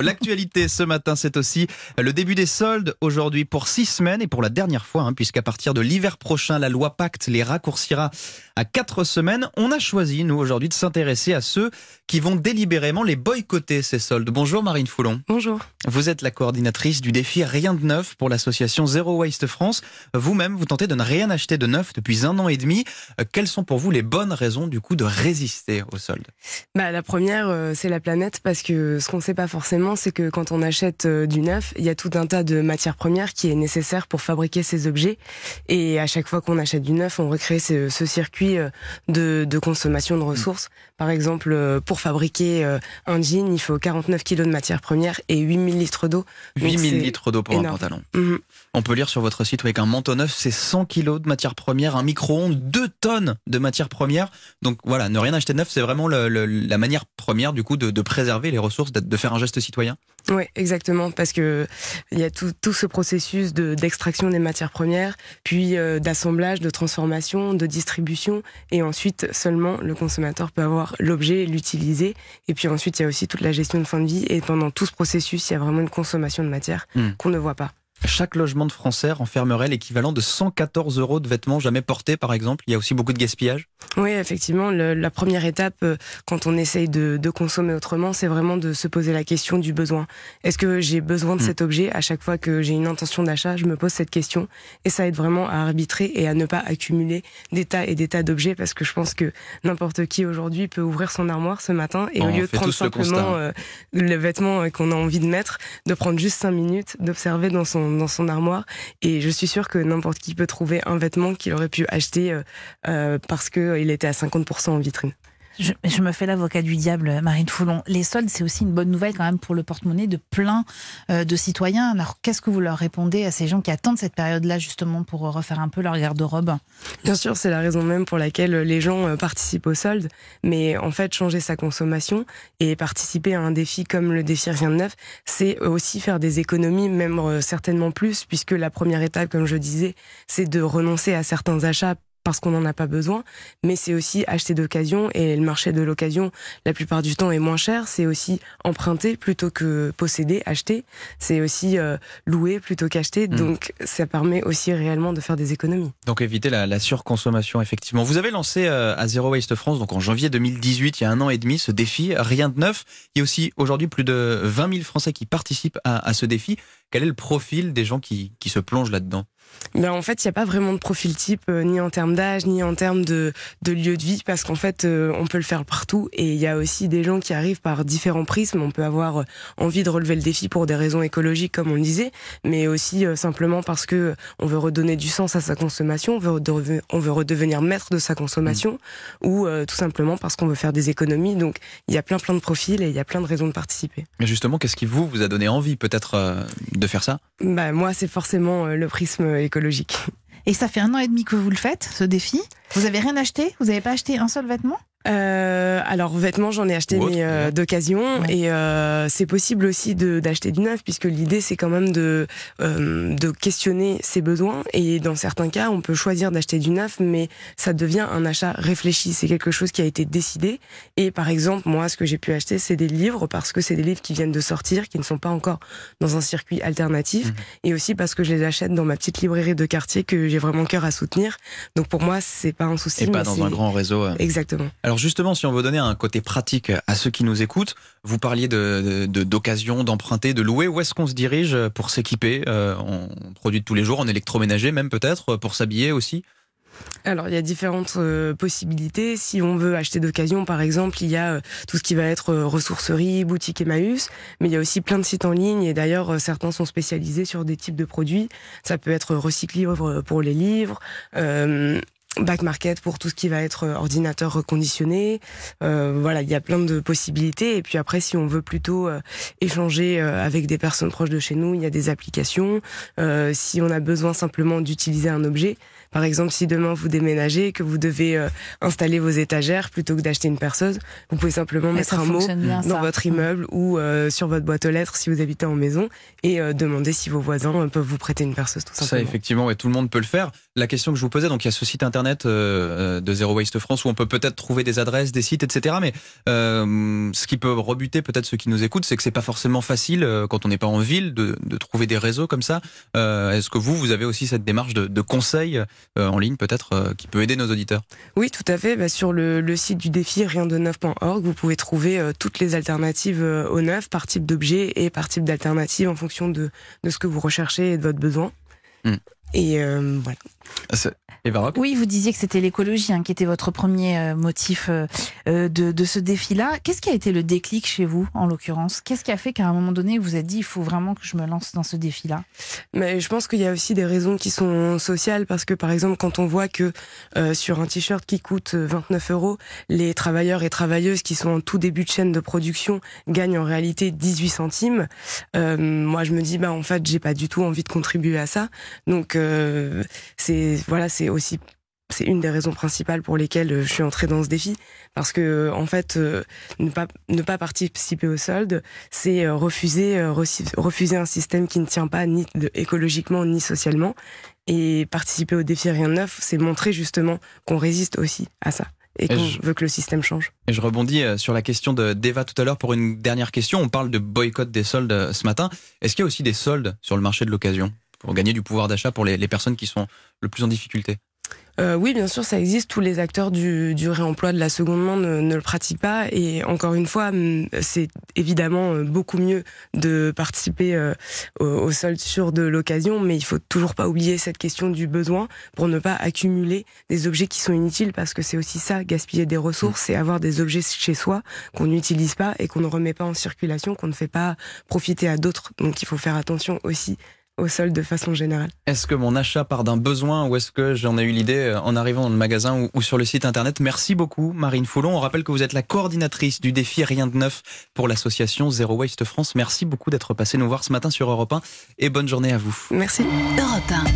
L'actualité ce matin, c'est aussi le début des soldes aujourd'hui pour six semaines et pour la dernière fois, hein, puisqu'à partir de l'hiver prochain, la loi Pacte les raccourcira à quatre semaines. On a choisi, nous, aujourd'hui, de s'intéresser à ceux qui vont délibérément les boycotter, ces soldes. Bonjour Marine Foulon. Bonjour. Vous êtes la coordinatrice du défi Rien de neuf pour l'association Zero Waste France. Vous-même, vous tentez de ne rien acheter de neuf depuis un an et demi. Euh, quelles sont pour vous les bonnes raisons, du coup, de résister aux soldes? Bah, La première, euh, c'est la planète, parce que ce qu'on ne sait pas forcément, c'est que quand on achète euh, du neuf, il y a tout un tas de matières premières qui est nécessaire pour fabriquer ces objets. Et à chaque fois qu'on achète du neuf, on recrée ce, ce circuit de, de, consommation de ressources. Par exemple, pour fabriquer un jean, il faut 49 kg de matières premières et 8000 litres d'eau. 8000 litres d'eau pour un pantalon. Mhm. On peut lire sur votre site avec un manteau neuf, c'est 100 kg de matières premières, un micro-ondes, 2 tonnes de matières premières. Donc voilà, ne rien acheter de neuf, c'est vraiment la manière première du coup de, de préserver les ressources, de faire un geste citoyen. Oui, exactement, parce que il y a tout, tout ce processus d'extraction des matières premières, puis euh, d'assemblage, de transformation, de distribution, et ensuite seulement le consommateur peut avoir l'objet, l'utiliser, et puis ensuite il y a aussi toute la gestion de fin de vie, et pendant tout ce processus, il y a vraiment une consommation de matière hmm. qu'on ne voit pas. Chaque logement de Français renfermerait l'équivalent de 114 euros de vêtements jamais portés, par exemple. Il y a aussi beaucoup de gaspillage. Oui, effectivement. la première étape, euh, quand on essaye de, consommer autrement, c'est vraiment de se poser la question du besoin. Est-ce que j'ai besoin de hmm. cet objet? À chaque fois que j'ai une intention d'achat, je me pose cette question. Et ça aide vraiment à arbitrer et à ne pas accumuler des tas et des tas d'objets, parce que je pense que n'importe qui aujourd'hui peut ouvrir son armoire ce matin et au lieu de prendre simplement euh, le vêtement euh, qu'on a envie de mettre, de prendre juste cinq minutes, d'observer dans son dans son armoire. Et je suis sûre que n'importe qui peut trouver un vêtement qu'il aurait pu acheter euh, euh, parce qu'il était à 50% en vitrine. Je, me fais l'avocat du diable, Marine Foulon. Les soldes, c'est aussi une bonne nouvelle quand même pour le porte-monnaie de plein euh, de citoyens. Alors, qu'est-ce que vous leur répondez à ces gens qui attendent cette période-là justement pour refaire un peu leur garde-robe? Bien sûr, c'est la raison même pour laquelle les gens euh, participent aux soldes. Mais en fait, changer sa consommation et participer à un défi comme le défi Rien de Neuf, c'est aussi faire des économies, même euh, certainement plus, puisque la première étape, comme je disais, c'est de renoncer à certains achats parce qu'on n'en a pas besoin, mais c'est aussi acheter d'occasion et le marché de l'occasion, la plupart du temps, est moins cher. C'est aussi emprunter plutôt que posséder, acheter. C'est aussi euh, louer plutôt qu'acheter. Hmm. Donc ça permet aussi réellement de faire des économies. Donc éviter la, surconsommation, effectivement. Vous avez lancé euh, à Zero Waste France, donc en janvier 2018, il y a un an et demi, ce défi. Rien de neuf. Il y a aussi aujourd'hui plus de 20 000 Français qui participent à, ce défi. Quel est le profil des gens qui se plongent là-dedans? Ben en fait, il n'y a pas vraiment de profil type, euh, ni en termes d'âge, ni en termes de, de lieu de vie, parce qu'en fait, euh, on peut le faire partout. Et il y a aussi des gens qui arrivent par différents prismes. On peut avoir euh, envie de relever le défi pour des raisons écologiques, comme on le disait, mais aussi simplement parce que on veut redonner du sens à sa consommation, on veut, on veut redevenir maître de sa consommation, mmh. ou tout simplement parce qu'on veut faire des économies. Donc, il y a plein plein de profils et il y a plein de raisons de participer. Mais justement, qu'est-ce qui vous vous a donné envie, peut-être, de faire ça? Bah moi, c'est forcément le prisme écologique. Et ça fait un an et demi que vous le faites, ce défi. Vous avez rien acheté Vous n'avez pas acheté un seul vêtement? Euh, alors vêtements, j'en ai acheté mais euh, d'occasion. Et euh, c'est possible aussi d'acheter du neuf puisque l'idée c'est quand même de euh, de questionner ses besoins. Et dans certains cas on peut choisir d'acheter du neuf mais ça devient un achat réfléchi, c'est quelque chose qui a été décidé. Et par exemple moi ce que j'ai pu acheter c'est des livres parce que c'est des livres qui viennent de sortir qui ne sont pas encore dans un circuit alternatif. Mhm. et aussi parce que je les achète dans ma petite librairie de quartier que j'ai vraiment cœur à soutenir. Donc pour moi c'est pas un souci et pas dans un grand réseau exactement. alors justement, si on veut donner un côté pratique à ceux qui nous écoutent, vous parliez d'occasion, d'emprunter, de louer. Où est-ce qu'on se dirige pour s'équiper euh, On produit de tous les jours, en électroménager même peut-être, pour s'habiller aussi? Alors, il y a différentes euh, possibilités. Si on veut acheter d'occasion, par exemple, il y a euh, tout ce qui va être ressourcerie, boutique Emmaüs, mais il y a aussi plein de sites en ligne et d'ailleurs, certains sont spécialisés sur des types de produits. Ça peut être recyclé pour les livres, back market pour tout ce qui va être euh, ordinateur reconditionné. Euh, voilà, il y a plein de possibilités. Et puis après, si on veut plutôt euh, échanger euh, avec des personnes proches de chez nous, il y a des applications. si on a besoin simplement d'utiliser un objet, par exemple, si demain vous déménagez et que vous devez installer vos étagères plutôt que d'acheter une perceuse, vous pouvez simplement mettre un mot dans votre immeuble ou sur votre boîte aux lettres si vous habitez en maison et demander si vos voisins peuvent vous prêter une perceuse tout simplement. Ça, effectivement, et tout le monde peut le faire. La question que je vous posais, donc il y a ce site internet internet euh, de Zero Waste France où on peut peut-être trouver des adresses, des sites, etc. Mais euh, ce qui peut rebuter peut-être ceux qui nous écoutent, c'est que c'est pas forcément facile euh, quand on n'est pas en ville de, de, trouver des réseaux comme ça. Euh, Est-ce que vous, vous avez aussi cette démarche de, de conseil euh, en ligne peut-être euh, qui peut aider nos auditeurs Oui, tout à fait. Bah, sur le, le, site du défi rien de neuf.org, vous pouvez trouver euh, toutes les alternatives euh, au neuf par type d'objet et par type d'alternative en fonction de, de ce que vous recherchez et de votre besoin. Mm. Et euh, voilà. Eva Oui, vous disiez que c'était l'écologie hein, qui était votre premier euh, motif euh, euh, de, de, ce défi-là. Qu'est-ce qui a été le déclic chez vous, en l'occurrence? Qu'est-ce qui a fait qu'à un moment donné, vous vous êtes dit, il faut vraiment que je me lance dans ce défi-là? Mais je pense qu'il y a aussi des raisons qui sont sociales, parce que par exemple, quand on voit que euh, sur un t-shirt qui coûte 29 euros, les travailleurs et travailleuses qui sont en tout début de chaîne de production gagnent en réalité 18 centimes, euh, moi je me dis, bah en fait, j'ai pas du tout envie de contribuer à ça. Donc euh, c'est voilà, c'est aussi c'est une des raisons principales pour lesquelles je suis entrée dans ce défi parce que en fait euh, ne pas ne pas participer au solde c'est euh, refuser euh, refuser un système qui ne tient pas ni écologiquement ni socialement et participer au défi rien de neuf c'est montrer justement qu'on résiste aussi à ça et qu'on je... veut que le système change. Et je rebondis sur la question de d'Eva tout à l'heure pour une dernière question. On parle de boycott des soldes ce matin. Est-ce qu'il y a aussi des soldes sur le marché de l'occasion? Pour gagner du pouvoir d'achat pour les, personnes qui sont le plus en difficulté euh, oui, bien sûr, ça existe. Tous les acteurs du, du réemploi de la seconde main ne, ne, le pratiquent pas. Et encore une fois, c'est évidemment euh, beaucoup mieux de participer euh, au, au solde sur de l'occasion, mais il faut toujours pas oublier cette question du besoin pour ne pas accumuler des objets qui sont inutiles, parce que c'est aussi ça, gaspiller des ressources, c'est avoir des objets chez soi qu'on n'utilise pas et qu'on ne remet pas en circulation, qu'on ne fait pas profiter à d'autres. Donc il faut faire attention aussi au sol de façon générale. Est-ce que mon achat part d'un besoin ou est-ce que j'en ai eu l'idée en arrivant dans le magasin ou, ou, sur le site internet? Merci beaucoup Marine Foulon. On rappelle que vous êtes la coordinatrice du défi Rien de Neuf pour l'association Zero Waste France. Merci beaucoup d'être passé nous voir ce matin sur Europe 1 et bonne journée à vous. Merci. Europe 1.